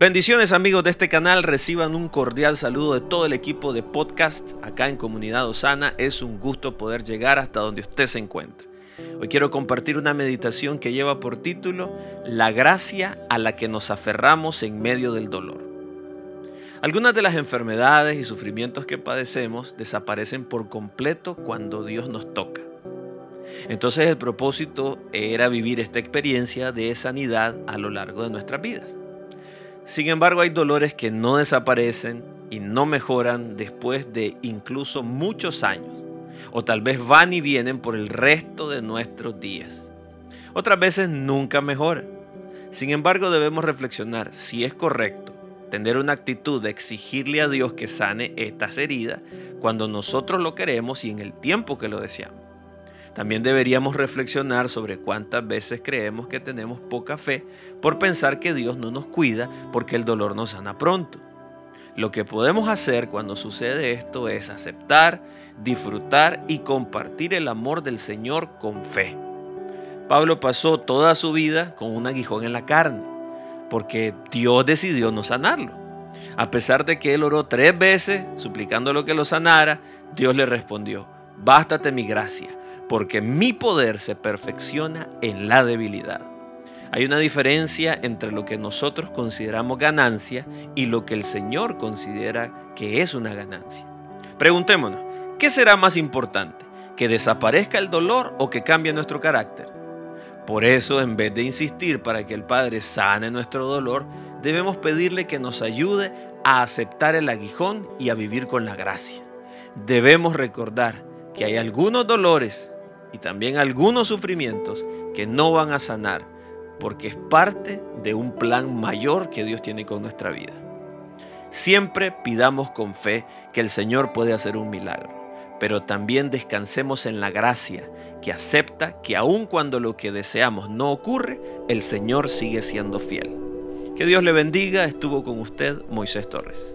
Bendiciones amigos de este canal, reciban un cordial saludo de todo el equipo de podcast acá en Comunidad Osana. Es un gusto poder llegar hasta donde usted se encuentra. Hoy quiero compartir una meditación que lleva por título La gracia a la que nos aferramos en medio del dolor. Algunas de las enfermedades y sufrimientos que padecemos desaparecen por completo cuando Dios nos toca. Entonces el propósito era vivir esta experiencia de sanidad a lo largo de nuestras vidas. Sin embargo, hay dolores que no desaparecen y no mejoran después de incluso muchos años, o tal vez van y vienen por el resto de nuestros días. Otras veces nunca mejoran. Sin embargo, debemos reflexionar si es correcto tener una actitud de exigirle a Dios que sane estas heridas cuando nosotros lo queremos y en el tiempo que lo deseamos. También deberíamos reflexionar sobre cuántas veces creemos que tenemos poca fe por pensar que Dios no nos cuida porque el dolor nos sana pronto. Lo que podemos hacer cuando sucede esto es aceptar, disfrutar y compartir el amor del Señor con fe. Pablo pasó toda su vida con un aguijón en la carne, porque Dios decidió no sanarlo. A pesar de que él oró tres veces suplicando lo que lo sanara, Dios le respondió, bástate mi gracia porque mi poder se perfecciona en la debilidad. Hay una diferencia entre lo que nosotros consideramos ganancia y lo que el Señor considera que es una ganancia. Preguntémonos, ¿qué será más importante? ¿Que desaparezca el dolor o que cambie nuestro carácter? Por eso, en vez de insistir para que el Padre sane nuestro dolor, debemos pedirle que nos ayude a aceptar el aguijón y a vivir con la gracia. Debemos recordar que hay algunos dolores y también algunos sufrimientos que no van a sanar porque es parte de un plan mayor que Dios tiene con nuestra vida. Siempre pidamos con fe que el Señor puede hacer un milagro, pero también descansemos en la gracia que acepta que aun cuando lo que deseamos no ocurre, el Señor sigue siendo fiel. Que Dios le bendiga, estuvo con usted Moisés Torres.